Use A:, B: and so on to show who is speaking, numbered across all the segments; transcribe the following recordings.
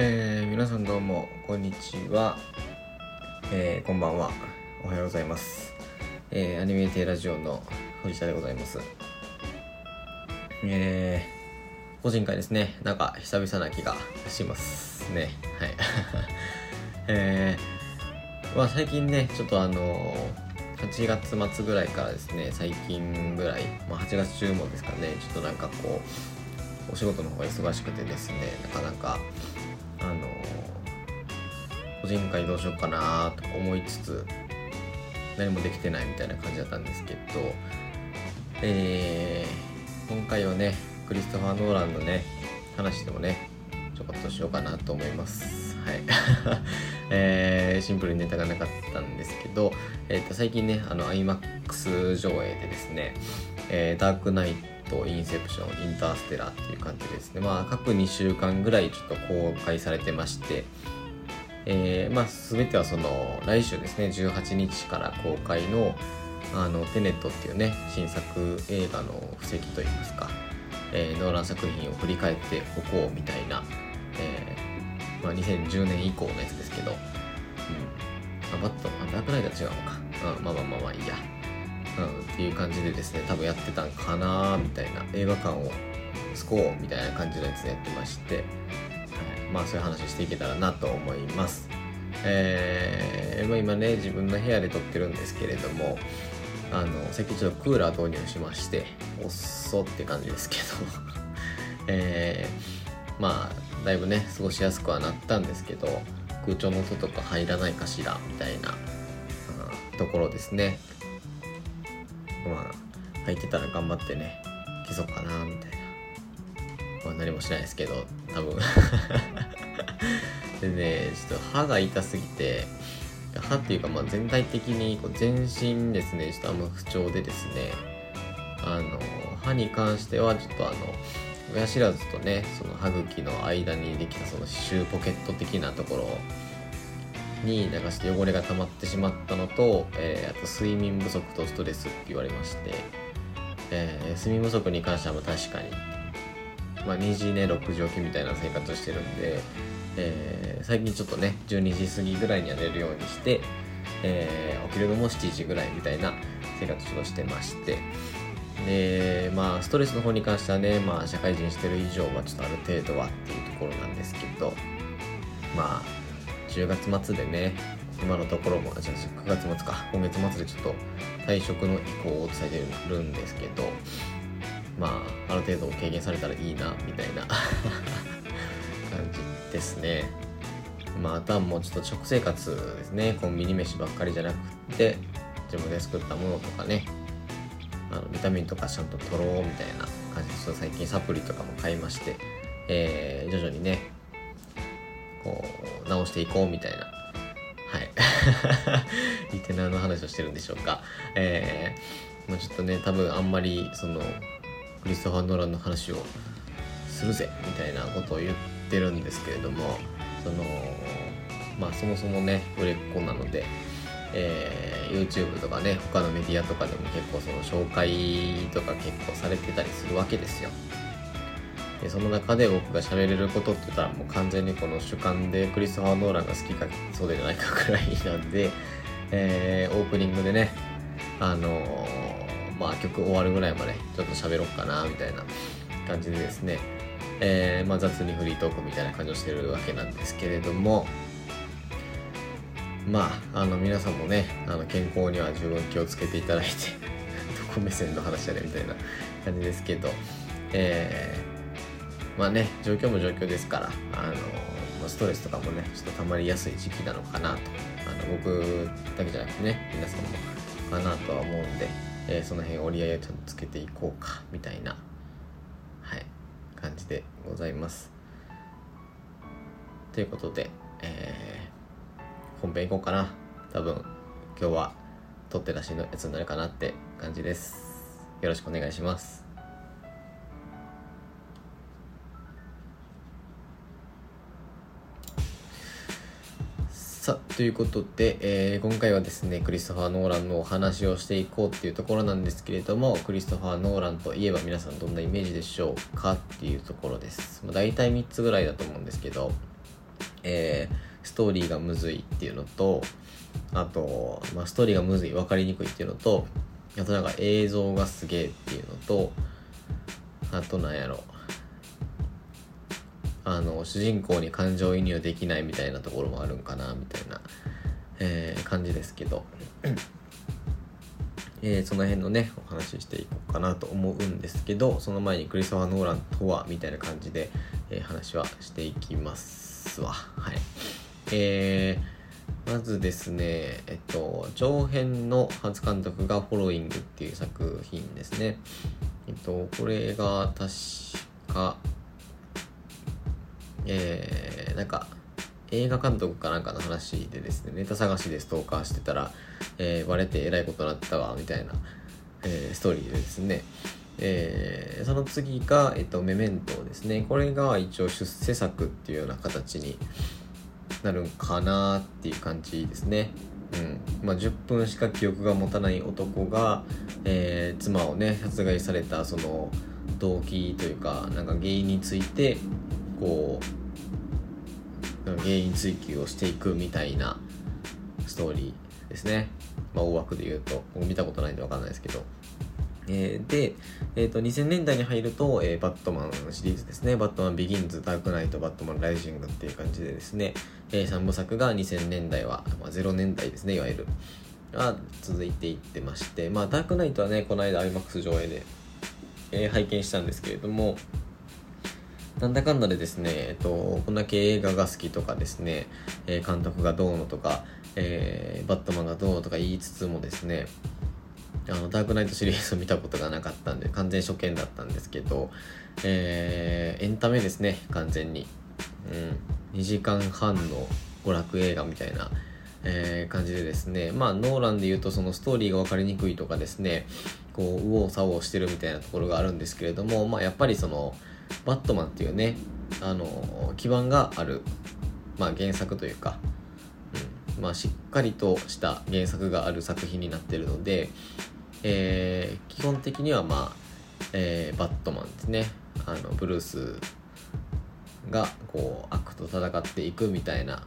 A: えー、皆さんどうもこんにちは、えー、こんばんは。おはようございます、えー、アニメテラジオの藤田でございます。えー、個人会ですね。なんか久々な気がしますね。はい。えー、まあ最近ねちょっとあの8月末ぐらいからですね最近ぐらい、まあ、8月中もですかねちょっとなんかこうお仕事の方が忙しくてですねなかなか人会どうしようかなと思いつつ何もできてないみたいな感じだったんですけどえー、今回はねクリストファー・ノーランのね話でもねちょこっとしようかなと思います。はい。えー、シンプルにネタがなかったんですけど、えー、と最近ねあの IMAX 上映でですね、えーダークナイト、インセプション、インターステラーっていう感じでですね、まあ各2週間ぐらいちょっと公開されてまして、えー、まあ全てはその来週ですね、18日から公開のあのテネットっていうね、新作映画の布石といいますか、えーノーラン作品を振り返っておこうみたいな、えーまあ、2010年以降のやつですけど、うん、あバット、あダークナイトは違うのか。うん、まあまあまあまあいいや。うん、っていう感じでですね、多分やってたんかなみたいな、映画館を救おうみたいな感じのやつでやってまして、まあそういう話していけたらなと思います。えー、まあ今ね、自分の部屋で撮ってるんですけれども、あの、最近ちょっとクーラー導入しまして、おっそって感じですけど、えー、まあ、だいぶね、過ごしやすくはなったんですけど、空調の音とか入らないかしら、みたいな、うんところですね。まあ、入ってたら頑張ってね、消そうかな、みたいな。まあ何もしないですけど、多分。でね、ちょっと歯が痛すぎて、歯っていうかまあ全体的にこう全身ですね、ちょっとあんま不調でですね、あの、歯に関してはちょっとあの、親知らずとね、その歯茎の間にできたその歯周ポケット的なところになんかして汚れが溜まってしまったのと、えーあと睡眠不足とストレスって言われまして、えー睡眠不足に関してはま確かに、まあ、2時寝6時起きみたいな生活をしてるんで、えー最近ちょっとね12時過ぎぐらいには寝るようにして、えー起きるのも7時ぐらいみたいな生活をしてまして。でまあストレスの方に関してはね、まあ、社会人してる以上はちょっとある程度はっていうところなんですけどまあ10月末でね今のところもあじゃあ9月末か今月末でちょっと退職の意向を伝えてるんですけどまあある程度軽減されたらいいなみたいな。感じですね。まああとはもうちょっと食生活ですね。コンビニ飯ばっかりじゃなくて自分で作ったものとかね。あのビタミンとかちゃんと取ろうみたいな感じでちょっと最近サプリとかも買いまして、えー徐々にねこう直していこうみたいな。はい。リテナーの話をしてるんでしょうか。えーまあ、ちょっとね多分あんまりそのクリストファー・ノーランの話をするぜみたいなことを言ってるんですけれどもそのまあそもそもね売れっ子なので、えー YouTube とかね他のメディアとかでも結構その紹介とか結構されてたりするわけですよ。でその中で僕が喋れることって言ったらもう完全にこの主観でクリストファー・ノーランが好きかそうでないかくらいなんで、えーオープニングでねあのまあ曲終わるぐらいまでちょっと喋ろうかなみたいな感じでですね、えーまあ、雑にフリートークみたいな感じをしてるわけなんですけれども。まああの皆さんもねあの健康には十分気をつけていただいて どこ目線の話やねみたいな感じですけど。えーまあね状況も状況ですからあのストレスとかもねちょっと溜まりやすい時期なのかなと。あの僕だけじゃなくてね皆さんもかなとは思うんで、えーその辺折り合いをちゃんとつけていこうかみたいなはい感じでございます。ということで、えー本編行こうかな。多分今日は撮って出しのやつになるかなって感じです。よろしくお願いします。さあということで、えー今回はですねクリストファー・ノーランのお話をしていこうっていうところなんですけれどもクリストファー・ノーランといえば皆さんどんなイメージでしょうかっていうところです、まあ、大体3つぐらいだと思うんですけどえー、ストーリーがむずいっていうのとあと、まあ、ストーリーがむずい分かりにくいっていうのとあとなんか映像がすげえっていうのとあとなんやろ。あの主人公に感情移入できないみたいなところもあるんかなみたいな、えー、感じですけど、えー、その辺のねお話ししていこうかなと思うんですけどその前にクリストファー・ノーランとはみたいな感じで、えー、話はしていきますわ。はい。えー、まずですねえっと長編の初監督が「フォロイング」っていう作品ですね。えっとこれが確かえー、なんか映画監督かなんかの話でですねネタ探しでストーカーしてたら、えー、バレてえらいことになったわみたいな、えー、ストーリーでですね、えー、その次が、えっと、メメントですね。これが一応出世作っていうような形になるんかなっていう感じですね。うん。まあ、10分しか記憶が持たない男が、えー、妻をね殺害されたその動機というかなんか原因についてこう原因追及をしていくみたいなストーリーですね、まあ、大枠で言うと。僕見たことないんで分かんないですけど。えー、で、えーと、2000年代に入ると、えー、バットマンシリーズですね、バットマンビギンズ、ダークナイト、バットマンライジングっていう感じでですね、えー、3部作が2000年代は、まあ、0年代ですね、いわゆる、が続いていってまして、まあ、ダークナイトはね、この間 IMAX 上映で、えー、拝見したんですけれども、なんだかんだでですね、えっと、こんだけ映画が好きとかですね、えー、監督がどうのとか、えー、バットマンがどうのとか言いつつもですね、あの、ダークナイトシリーズを見たことがなかったんで、完全初見だったんですけど、えー、エンタメですね、完全に。うん。2時間半の娯楽映画みたいな、えー、感じでですね、まあ、ノーランで言うとそのストーリーが分かりにくいとかですね、こう、右往左往してるみたいなところがあるんですけれども、まあ、やっぱりその、バットマンっていうね、あの、基盤がある、まあ原作というか、うん、まあしっかりとした原作がある作品になってるので、えー、基本的にはまあ、えー、バットマンですね。あの、ブルースがこう悪と戦っていくみたいな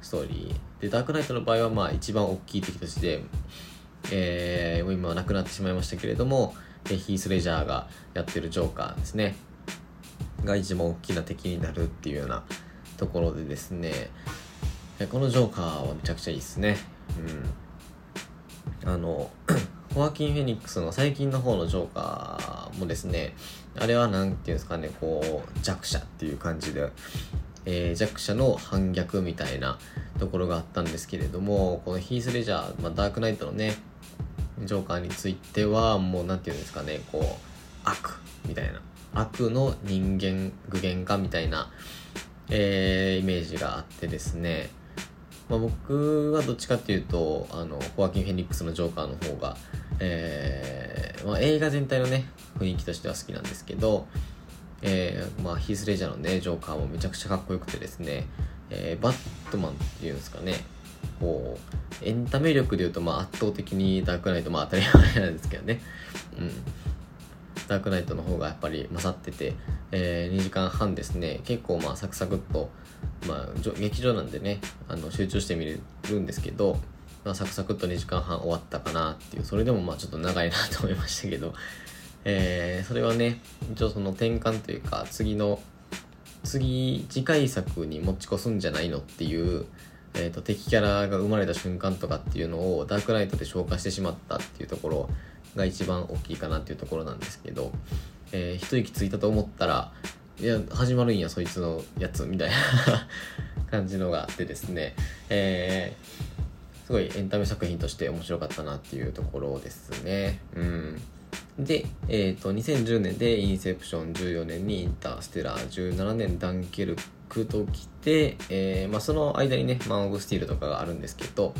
A: ストーリーでダークナイトの場合はまあ一番大きい敵として、えー、もう今は亡くなってしまいましたけれどもヒース・レジャーがやってるジョーカーですねが一番大きな敵になるっていうようなところでですね。このジョーカーはめちゃくちゃいいですね。うん。あの ホアキン・フェニックスの最近の方のジョーカーもですねあれは何ていうんですかねこう弱者っていう感じで、えー、弱者の反逆みたいなところがあったんですけれどもこのヒース・レジャー、まあ、ダークナイトのねジョーカーについてはもう何て言うんですかねこう悪みたいな。悪の人間具現化みたいな、えー、イメージがあってですね、まあ、僕はどっちかっていうとあのホアキン・フェニックスのジョーカーの方が、えーまあ、映画全体のね雰囲気としては好きなんですけど、えーまあ、ヒース・レジャーのねジョーカーもめちゃくちゃかっこよくてですね、えー、バットマンっていうんですかね。こうエンタメ力でいうとまあ圧倒的にダークナイトまあ当たり前なんですけどね。うん。ダークナイトの方がやっぱり勝ってて、えー、2時間半ですね。結構まあサクサクっと、まあ、劇場なんでねあの集中して見れるんですけど、まあ、サクサクっと2時間半終わったかなっていうそれでもまあちょっと長いなと思いましたけど、えー、それはね一応その転換というか次の次次回作に持ち越すんじゃないのっていうえーと、敵キャラが生まれた瞬間とかっていうのをダークナイトで消化してしまったっていうところが一番大きいかなっていうところなんですけど、えー、一息ついたと思ったらいや始まるんやそいつのやつみたいな 感じのがあってですね、えー、すごいエンタメ作品として面白かったなっていうところですね。うん。で、えーと、2010年でインセプション14年にインターステラー17年ダンケルクときて、えーまあ、その間にねマン・オブ・スティールとかがあるんですけど、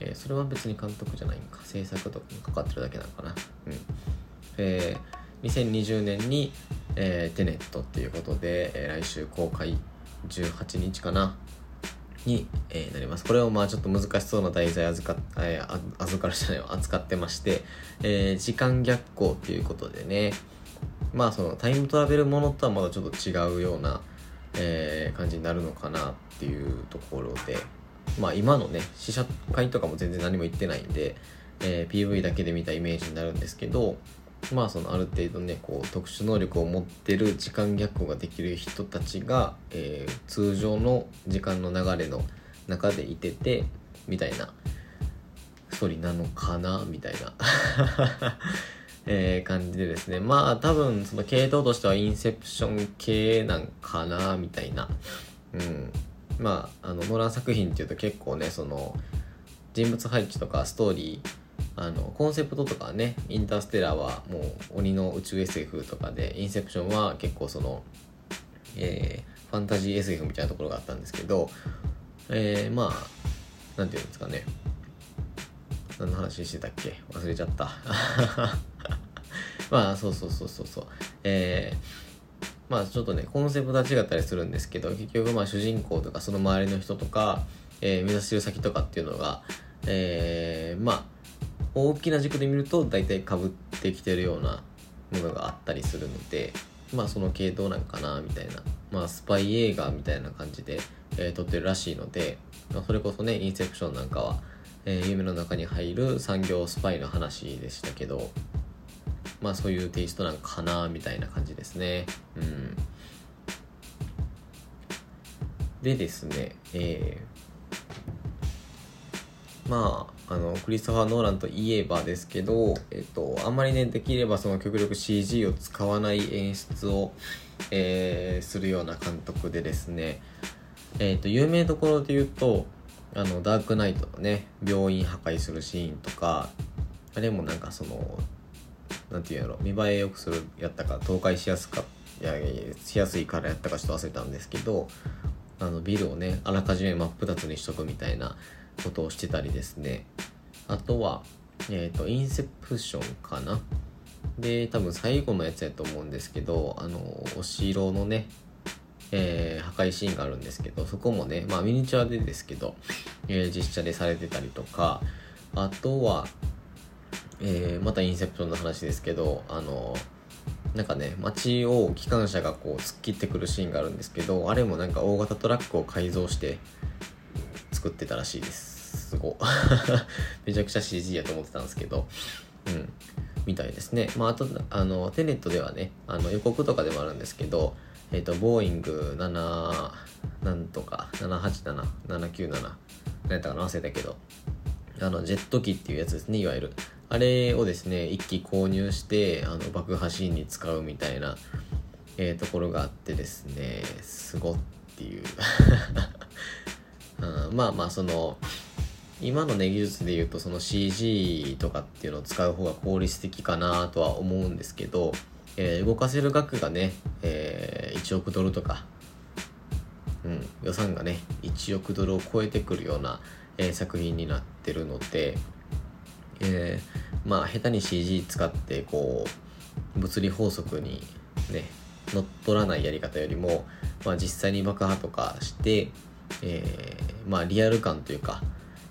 A: えー、それは別に監督じゃないんか。制作とかにかかってるだけなのかな。うん。えー、2020年に、えー、テネットっていうことで、えー、来週公開18日かな。に、えー、なります。これをまあちょっと難しそうな題材預か,、えー、預かるじゃないわ、扱ってまして、えー、時間逆行っていうことでね、まあそのタイムトラベルものとはまだちょっと違うような、えー、感じになるのかなっていうところで。まあ今のね試写会とかも全然何も言ってないんで、えー、PV だけで見たイメージになるんですけどまあそのある程度ねこう特殊能力を持ってる時間逆行ができる人たちが、えー、通常の時間の流れの中でいててみたいなストーリーなのかなみたいな。えー、感じでですね。まあ多分その系統としてはインセプション系なんかなみたいな。うん。まああのノラン作品っていうと結構ねその人物配置とかストーリーあのコンセプトとかねインターステラーはもう鬼の宇宙 SF とかでインセプションは結構その、えー、ファンタジー SF みたいなところがあったんですけど、えー、まあ何て言うんですかね。何の話してたっけ？忘れちゃった。まあそうそうそうそうそう。えー、まあちょっとねコンセプトは違ったりするんですけど結局まあ主人公とかその周りの人とか、えー、目指してる先とかっていうのがえー、まあ大きな軸で見ると大体かぶってきてるようなものがあったりするのでまあその系統なんかなみたいな。まあスパイ映画みたいな感じで、えー、撮ってるらしいので、まあ、それこそねインセプションなんかは、えー、夢の中に入る産業スパイの話でしたけどまあそういうテイストなんかなみたいな感じですね。うん。でですねえー、まああのクリストファー・ノーランといえばですけど、えっと、あんまりねできればその極力 CG を使わない演出を、えー、するような監督でですね、えっと、有名どころで言うとあのダークナイトのね病院破壊するシーンとかあれもなんかそのなんていうんやろ見栄えよくするやったか倒壊しやすかいやしやすいからやったかちょっと忘れたんですけどあのビルをねあらかじめ真っ二つにしとくみたいなことをしてたりですね。あとはえっ、ー、とインセプションかな。で多分最後のやつやと思うんですけどあのお城のねえー、破壊シーンがあるんですけどそこもねまあミニチュアでですけど、えー、実写でされてたりとかあとは、えー、またインセプションの話ですけどあのなんかね街を機関車がこう突っ切ってくるシーンがあるんですけどあれもなんか大型トラックを改造して作ってたらしいです。すご めちゃくちゃ CG やと思ってたんですけど。うん。みたいですね。まああとあのテネットではねあの予告とかでもあるんですけどえっ、ー、とボーイング7なんとか787797何やったかな？忘れたけど。あのジェット機っていうやつですね。いわゆる。あれをですね1機購入してあの爆破シーンに使うみたいな、えー、ところがあってですねすごっていう。うんまあまあその今のね技術で言うとその CG とかっていうのを使う方が効率的かなとは思うんですけど、えー、動かせる額がね、えー、1億ドルとか、うん、予算がね1億ドルを超えてくるような、えー、作品になってるので、え、まあ下手に CG 使ってこう物理法則にね乗っ取らないやり方よりも、まあ、実際に爆破とかしてえー、まあリアル感というか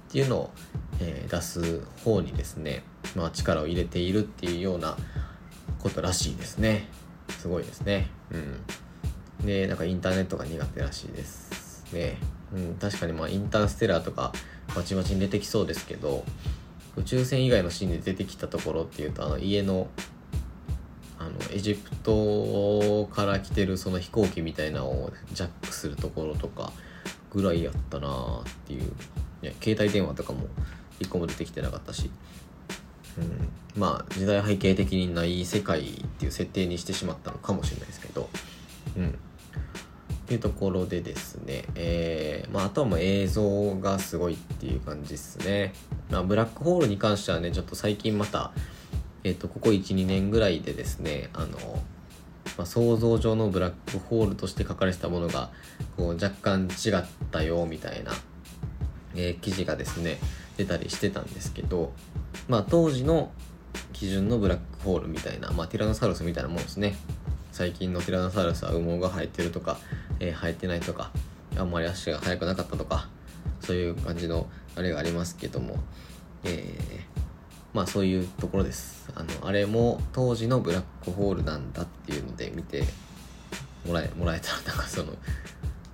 A: っていうのを、えー、出す方にですね、まあ、力を入れているっていうようなことらしいですね。すごいですね。うん。でなんかインターネットが苦手らしいですね。うん。確かにまあインターステラーとかまちまちに出てきそうですけど宇宙船以外のシーンで出てきたところっていうとあの家のあのエジプトから来てるその飛行機みたいなのをジャックするところとかぐらいやったなっていう、ね、携帯電話とかも一個も出てきてなかったし、うん、まあ時代背景的にない世界っていう設定にしてしまったのかもしれないですけど。うん。っていうところでですね、えー、まあ、あとはもう映像がすごいっていう感じですね。まあ、ブラックホールに関してはね、ちょっと最近また、えっ、ー、と、ここ1、2年ぐらいでですね、あの、まあ、想像上のブラックホールとして書かれてたものがこう若干違ったよみたいな、えー、記事がですね出たりしてたんですけど、まあ、当時の基準のブラックホールみたいな、まあ、ティラノサウルスみたいなもんですね。最近のティラノサウルスは羽毛が生えてるとか、えー、生えてないとかあんまり足が速くなかったとかそういう感じのあれがありますけども、えー、まあそういうところです。あのあれも当時のブラックホールなんだっていうので見てもらえもらえたらなんかその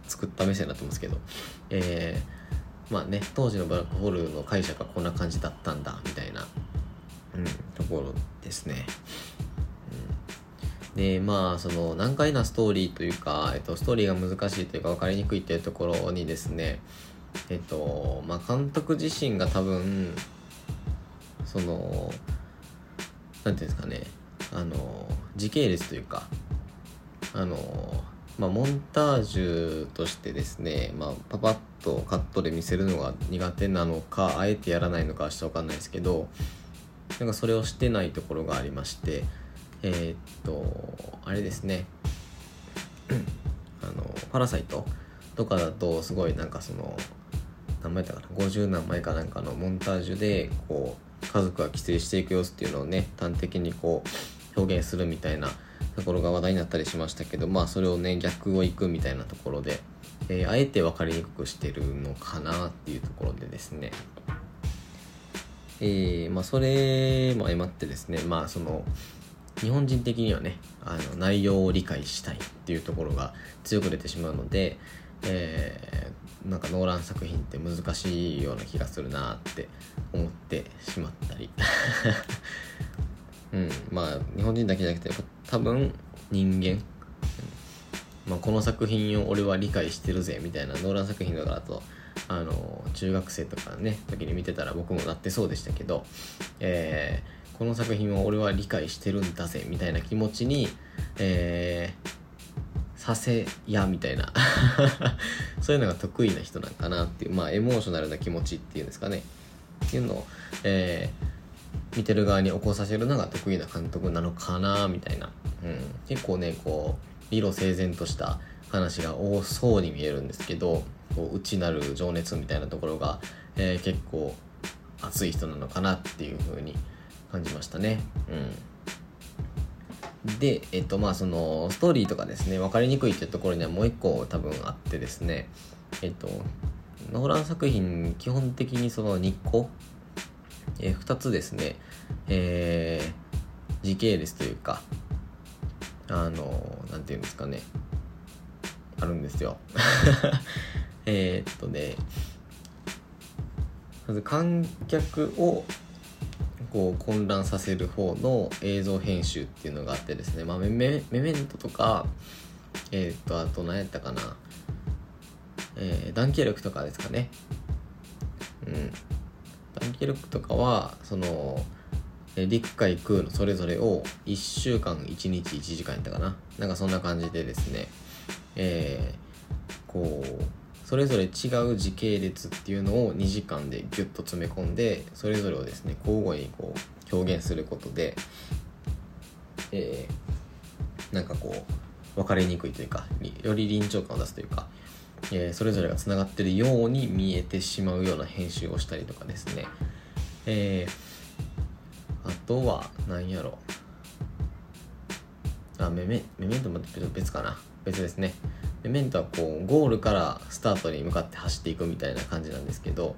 A: 作った目線になってますけど。えー、まあね当時のブラックホールの解釈はこんな感じだったんだみたいな、うん、ところですね。でまあその難解なストーリーというか、えっと、ストーリーが難しいというか分かりにくいというところにですねえっとまあ監督自身が多分その何ていうんですかねあの時系列というかあのまあモンタージュとしてですね、まあ、パパッとカットで見せるのが苦手なのかあえてやらないのかはちょっと分かんないですけどなんかそれをしてないところがありましてえー、っとあれですね。あのパラサイトとかだとすごいなんかその何枚だかな？50何枚かなんかのモンタージュでこう家族が帰省していく様子っていうのをね端的にこう表現するみたいなところが話題になったりしましたけどまあそれをね逆をいくみたいなところで、えー、あえて分かりにくくしてるのかなっていうところでですね。えー、まあそれも相まってですねまあその日本人的にはねあの内容を理解したいっていうところが強く出てしまうので、えー、なんかノーラン作品って難しいような気がするなって思ってしまったり。うん。まあ日本人だけじゃなくて多分人間、まあ、この作品を俺は理解してるぜみたいなノーラン作品とかだとあの中学生とかね時に見てたら僕もなってそうでしたけど、えーこの作品を俺は理解してるんだぜみたいな気持ちに、えー、させやみたいな そういうのが得意な人なんかなっていうまあエモーショナルな気持ちっていうんですかねっていうのを、えー、見てる側に起こさせるのが得意な監督なのかなみたいな、うん、結構ねこう理路整然とした話が多そうに見えるんですけどこう内なる情熱みたいなところが、えー、結構熱い人なのかなっていうふうに感じましたね。うん。で、えっとまあそのストーリーとかですね、分かりにくいっていうところにはもう一個多分あってですね、えっと、ノーラン作品基本的にその日光、えー、2つですね、えー、時系列というか、あの、なんていうんですかね、あるんですよ。えっとね、まず観客をこう混乱させる方の映像編集っていうのがあってですね、まあ、メメメントとか、えっ、と、あと何やったかな、えー、ダンケルクとかですかね。うん。ダンケルクとかは、その、陸海空のそれぞれを1週間1日1時間やったかな。なんかそんな感じでですね、えー、こう、それぞれ違う時系列っていうのを2時間でギュッと詰め込んでそれぞれをですね交互にこう表現することで、えー、なんかこう分かりにくいというかより臨場感を出すというか、えー、それぞれがつながってるように見えてしまうような編集をしたりとかですね、えー、あとは何やろ。あメメメメントも別かな。別ですね。でメントはこうゴールからスタートに向かって走っていくみたいな感じなんですけど、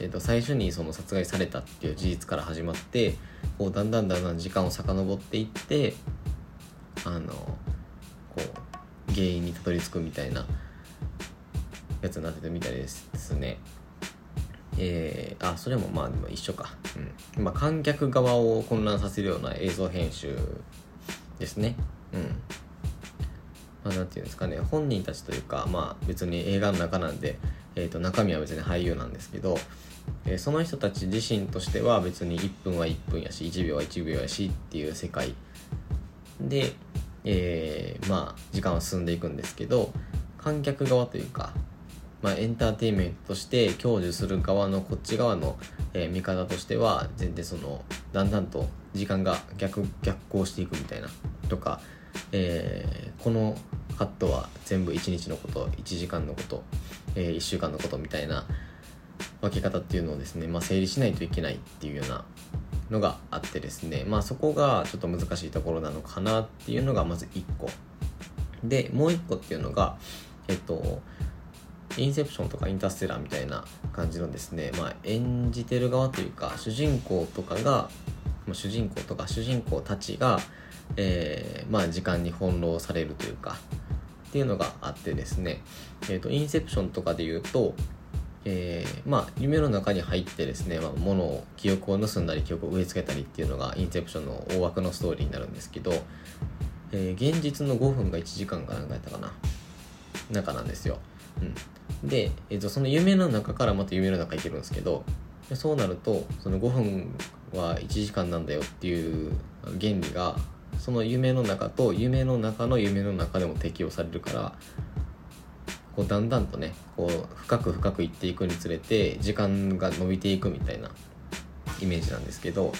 A: えー、と最初にその殺害されたっていう事実から始まってこうだんだんだんだん時間を遡っていってあのこう原因にたどり着くみたいなやつになってるみたいですね。えー、あそれもまあでも一緒か、うんまあ、観客側を混乱させるような映像編集ですね。うんまあ、なんていうんですかね本人たちというか、まあ、別に映画の中なんで、えー、と中身は別に俳優なんですけど、えー、その人たち自身としては別に1分は1分やし1秒は1秒やしっていう世界。で、えー、まあ時間は進んでいくんですけど観客側というか、まあ、エンターテインメントとして享受する側のこっち側の、えー、見方としては全然そのだんだんと時間が逆逆行していくみたいなとかえー、このカットは全部1日のこと1時間のこと、えー、1週間のことみたいな分け方っていうのをですね、まあ、整理しないといけないっていうようなのがあってですねまあそこがちょっと難しいところなのかなっていうのがまず1個。でもう1個っていうのがえっとインセプションとかインターステラーみたいな感じのですね、まあ、演じてる側というか主人公とかが主人公とか主人公たちがえー、まあ時間に翻弄されるというか、っていうのがあってですね、えーと、インセプションとかで言うと、えー、まあ夢の中に入ってですね、まあ、物を記憶を盗んだり記憶を植え付けたりっていうのがインセプションの大枠のストーリーになるんですけど、えー、現実の5分が1時間かなんかやったかな。中なんですよ、うん、で、えーと、その夢の中からまた夢の中行けるんですけどそうなるとその5分は1時間なんだよっていう原理がその夢の中と夢の中の夢の中でも適用されるからこうだんだんとねこう深く深くいっていくにつれて時間が伸びていくみたいなイメージなんですけど、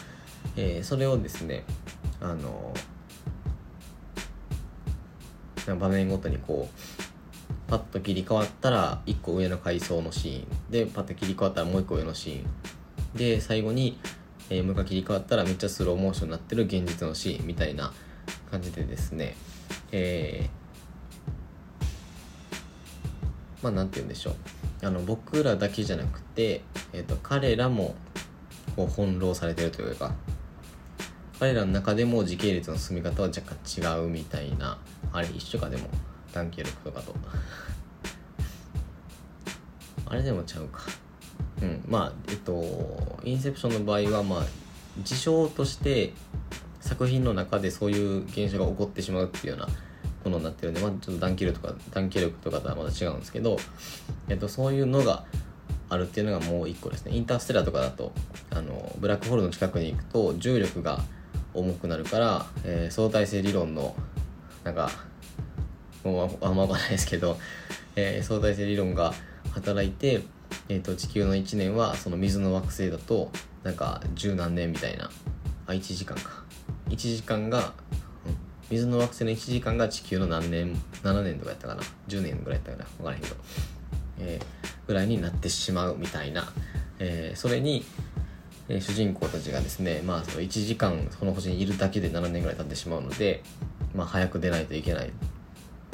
A: えー、それをですねあの場面ごとにこうパッと切り替わったら1個上の階層のシーン。でパッと切り替わったらもう1個上のシーン。で最後にえー、もう一回切り替わったらめっちゃスローモーションになってる現実のシーンみたいな感じでですね、えー、まあなんて言うんでしょう。あの僕らだけじゃなくて、えーと、彼らもこう翻弄されてるというか彼らの中でも時系列の進み方は若干違うみたいなあれ一緒かでもダンケルクとかと。あれでもちゃうか。うん、まあえっとインセプションの場合はまあ事象として作品の中でそういう現象が起こってしまうっていうようなものになってるんで、まあ、ちょっと短期力とか短期力とかとはまた違うんですけど、えっと、そういうのがあるっていうのがもう一個ですね。インターステラーとかだとあのブラックホールの近くに行くと重力が重くなるから、えー、相対性理論のなんかもうあんま分かんないですけど、えー、相対性理論が働いてえーと、地球の1年はその水の惑星だとなんか十何年みたいな。あ1時間か。1時間が、水の惑星の1時間が地球の何年7年とかやったかな。10年ぐらいやったかな。分からへんけど、えー、ぐらいになってしまうみたいな、えー、それに、えー、主人公たちがですねまあその1時間その星にいるだけで7年ぐらい経ってしまうのでまあ早く出ないといけない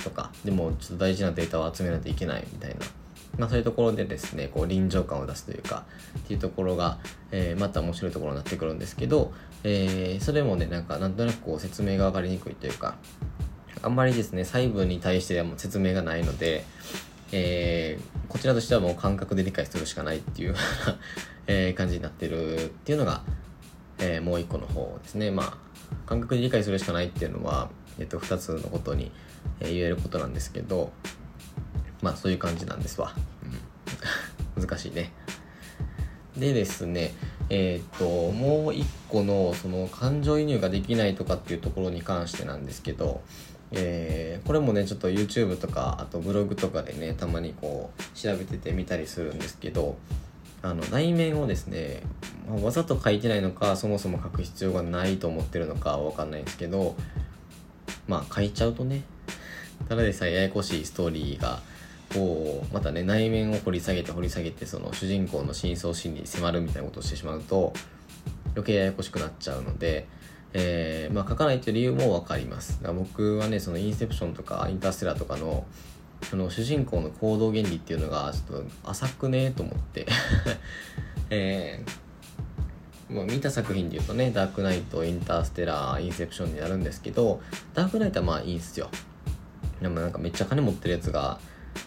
A: とか。でもちょっと大事なデータを集めないといけないみたいな。まあ、そういうところでですねこう臨場感を出すというかっていうところが、えー、また面白いところになってくるんですけど、えー、それもねなんかなんとなくこう説明が分かりにくいというかあんまりですね細部に対してはもう説明がないので、えー、こちらとしてはもう感覚で理解するしかないっていう え感じになってるっていうのが、えもう一個の方ですね。まあ感覚で理解するしかないっていうのは、えっと、2つのことに、え言えることなんですけどまあそういう感じなんですわ。うん、難しいね。でですね、えっ、と、もう一個の、その、感情移入ができないとかっていうところに関してなんですけど、えー、これもね、ちょっと YouTube とか、あとブログとかでね、たまにこう、調べててみたりするんですけど、あの、内面をですね、まあ、わざと書いてないのか、そもそも書く必要がないと思ってるのかわかんないんですけど、まあ、書いちゃうとね、ただでさえややこしいストーリーが、こうまたね内面を掘り下げて掘り下げてその主人公の深層心理に迫るみたいなことをしてしまうと余計ややこしくなっちゃうので、えー、まあ、書かないっていう理由も分かります。だから僕はねそのインセプションとかインターステラーとかのその主人公の行動原理っていうのがちょっと浅くねと思って。えー、もう見た作品で言うとねダークナイトインターステラーインセプションになるんですけどダークナイトはまあいいんすよ。でもなんかめっちゃ金持ってるやつが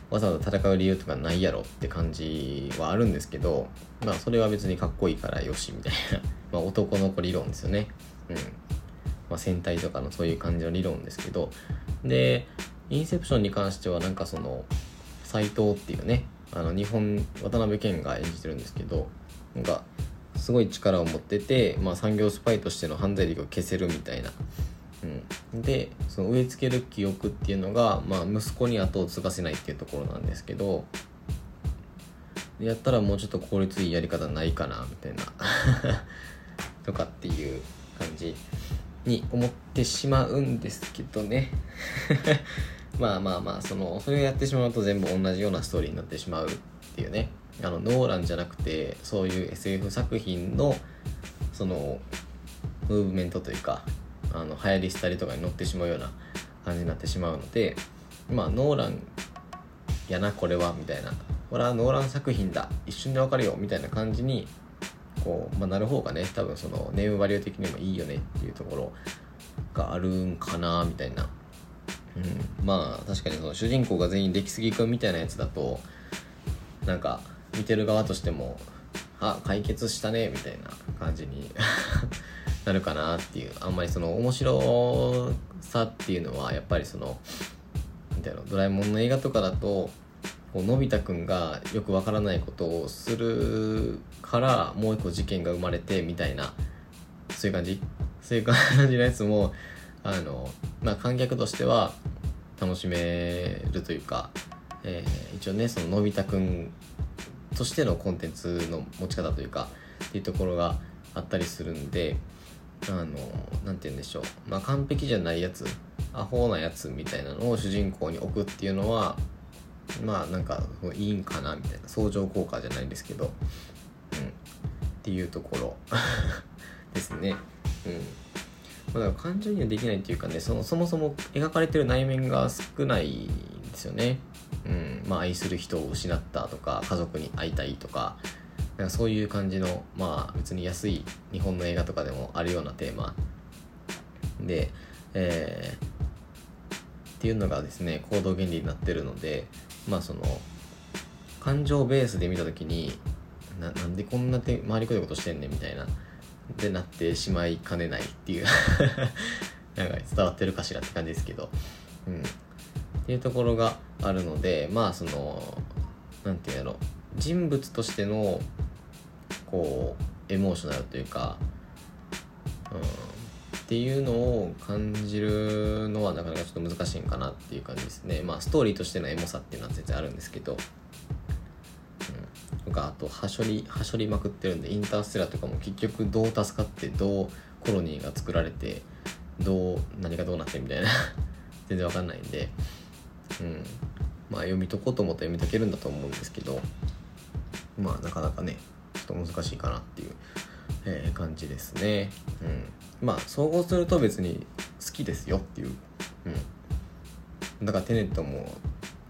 A: わざわざ戦う理由とかないやろって感じはあるんですけど、まあそれは別にかっこいいからよしみたいな まあ男の子理論ですよね。うん。まあ戦隊とかのそういう感じの理論ですけど、で、インセプションに関してはなんかその、斎藤っていうね、あの日本、渡辺謙が演じてるんですけど、なんか、すごい力を持ってて、まあ産業スパイとしての犯罪力を消せるみたいなうん、でその植え付ける記憶っていうのが、まあ、息子に後を継がせないっていうところなんですけどやったらもうちょっと効率いいやり方ないかなみたいな。とかっていう感じに思ってしまうんですけどね。まあまあまあそのそれをやってしまうと全部同じようなストーリーになってしまうっていうね。あのノーランじゃなくてそういう SF 作品のそのムーブメントというかあの流行り廃りとかに乗ってしまうような感じになってしまうのでまあノーランやなこれはみたいな。これはノーラン作品だ。一瞬でわかるよみたいな感じにこう、まあ、なる方がね多分そのネームバリュー的にもいいよねっていうところがあるんかなみたいな。うん、まあ確かにその主人公が全員出来すぎくんみたいなやつだとなんか見てる側としてもあ解決したねみたいな感じになるかなっていうあんまりその面白さっていうのはやっぱりそのみたいなドラえもんの映画とかだとこうのび太くんがよくわからないことをするからもう一個事件が生まれてみたいなそういう感じ。そういう感じのやつもあの、まあ、観客としては楽しめるというか、えー、一応ねそののび太くんとしてのコンテンツの持ち方というかっていうところがあったりするんであの何て言うんでしょう。まあ完璧じゃないやつ。アホなやつみたいなのを主人公に置くっていうのはまあなんかいいんかなみたいな。相乗効果じゃないですけど、うん、っていうところ。ですね。うん。まあ、だから感情にはできないっていうかねそのそもそも描かれてる内面が少ないんですよね。うん。まあ、愛する人を失ったとか家族に会いたいとか。なんかそういう感じのまあ別に安い日本の映画とかでもあるようなテーマ。で、えー、っていうのがですね行動原理になってるのでまあその感情ベースで見た時にななんでこんな手回りくどいことしてんねんみたいなでなってしまいかねないっていう なんか伝わってるかしらって感じですけど、うん、っていうところがあるのでまあその何て言うんやろ。人物としてのこうエモーショナルというか、うん、っていうのを感じるのはなかなかちょっと難しいんかなっていう感じですね。まあストーリーとしてのエモさっていうのは全然あるんですけど、うん、とかあとはしょりはしょりまくってるんでインターステラとかも結局どう助かってどうコロニーが作られてどう何がどうなってみたいな 全然わかんないんでうん。まあ読み解こうと思ったら読み解けるんだと思うんですけどまあなかなかねと難しいかなっていう、えー、感じですね。うん。まあ総合すると別に好きですよっていう。うん。だからテネットも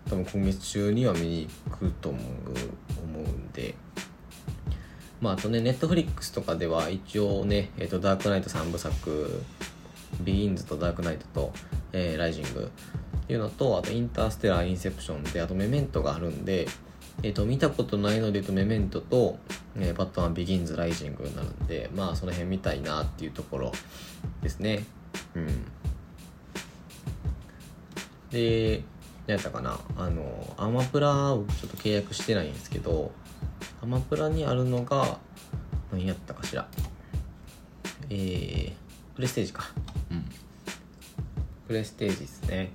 A: 多分今月中には見に行くと思う思うんで。まああとねネットフリックスとかでは一応ね、えーと、ダークナイト3部作ビギンズとダークナイトと、えー、ライジングっていうのとあとインターステラーインセプションであとメメントがあるんでえっ、ー、と見たことないので言うとメメントと、えー、バットマンビギンズライジングになるんでまあその辺見たいなっていうところですね。うん。で何やったかな。あのアマプラをちょっと契約してないんですけどアマプラにあるのが何やったかしら。えー、プレステージか。うん。プレステージですね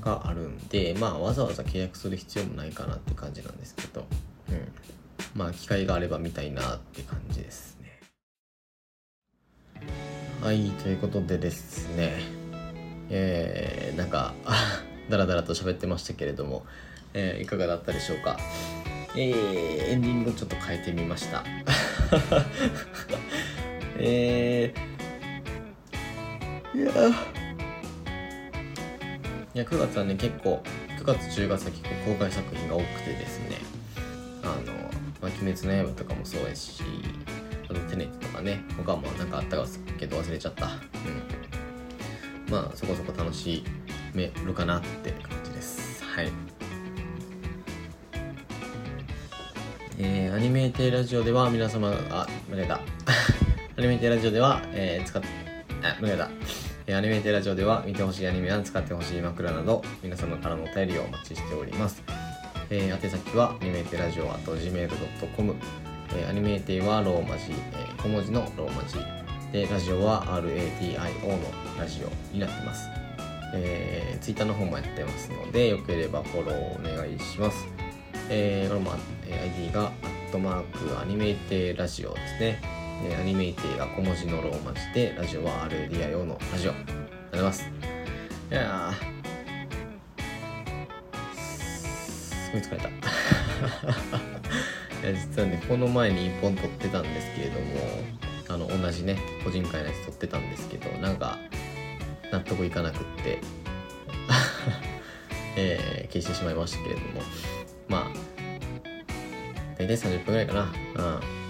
A: があるんでまあわざわざ契約する必要もないかなって感じなんですけど、うん、まあ機会があれば見たいなって感じですね。はいということでですね。えー、なんかだらだらと喋ってましたけれども、えー、いかがだったでしょうか？えー、エンディングちょっと変えてみました。えー、いやいや9月はね結構9月10月は結構公開作品が多くてですね。あの「まあ、鬼滅の刃」とかもそうですしあとテネットとかね他もなんかあったかすけど忘れちゃった。うん。まあそこそこ楽しめるかなって感じです。はい。えー、アニメーテラジオでは皆様があ間違えたアニメーテラジオでは、えー、使っあ間違えたアニメーテラジオでは見てほしいアニメや使ってほしい枕など皆様からのお便りをお待ちしております。えー、宛先はアニメーテラジオあと .gmail.com、えー、アニメーテはローマ字、えー、小文字のローマ字でラジオは RADIO のラジオになってます。えー、ツイッターの方もやってますのでよければフォローお願いします。えー、これも、え ID がアットマークアニメーテラジオですね。えアニメイティが小文字のローマ字で、ラジオは RADIO のラジオ。ありがとうございます。いやすごい疲れた。いや、実はね、この前に1本撮ってたんですけれども、あの、同じね、個人会のやつ撮ってたんですけど、なんか、納得いかなくって、えー、消してしまいましたけれども、まあ、大体30分ぐらいかな。うん。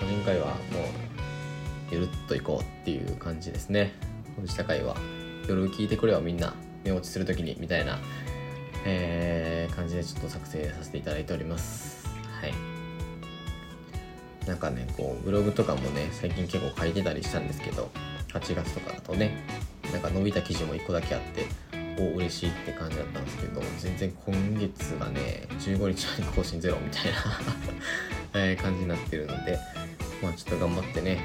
A: 個人会はもうゆるっといこうっていう感じですね。この下会は夜聞いてくれよみんな寝落ちするときにみたいな、えー、感じでちょっと作成させていただいておりますはいなんかねこうブログとかもね最近結構書いてたりしたんですけど8月とかだとねなんか伸びた記事も1個だけあってお嬉しいって感じだったんですけど全然今月がね15日まで更新ゼロみたいな え感じになってるのでまあちょっと頑張ってね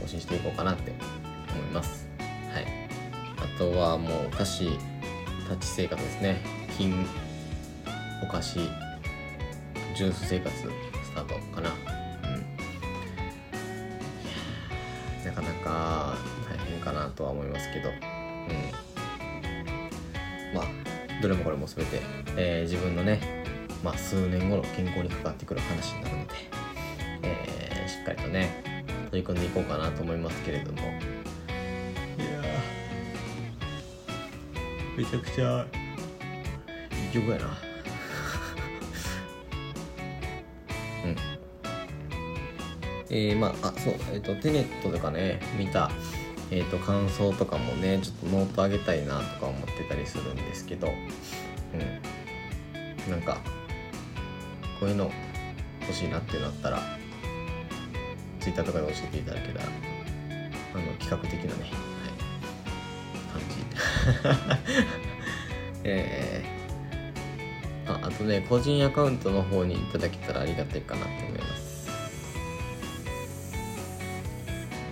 A: 更新していこうかなって思います。はい。あとはもうお菓子立ち生活ですね。金お菓子ジュース生活スタートかな。うん。なかなか大変かなとは思いますけど。うん。まあどれもこれも全て、えー、自分のねまあ数年後の健康に関わってくる話なので、かりとね取り組んでいこうかなと思いますけれども。いやめちゃくちゃ。いい曲やな。うん。えー、まああそうえっ、ー、とテネットとかね見たえーと、感想とかもねちょっとノートあげたいなとか思ってたりするんですけど。うん。なんかこういうの欲しいなっていうのあったら Twitter とかで教えていただけたらあの企画的なね、はい、感じ。えー、ああとね個人アカウントの方にいただけたらありがたいかなと思います。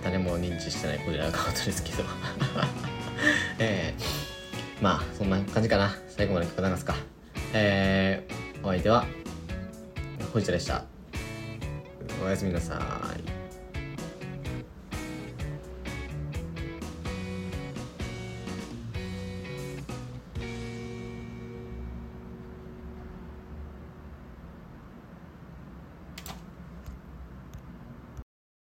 A: 誰も認知してないこちらアカウントですけど。えー、まあそんな感じかな。最後まで聞く流すか。えー、お相手はほいちゃでした。おやすみなさい。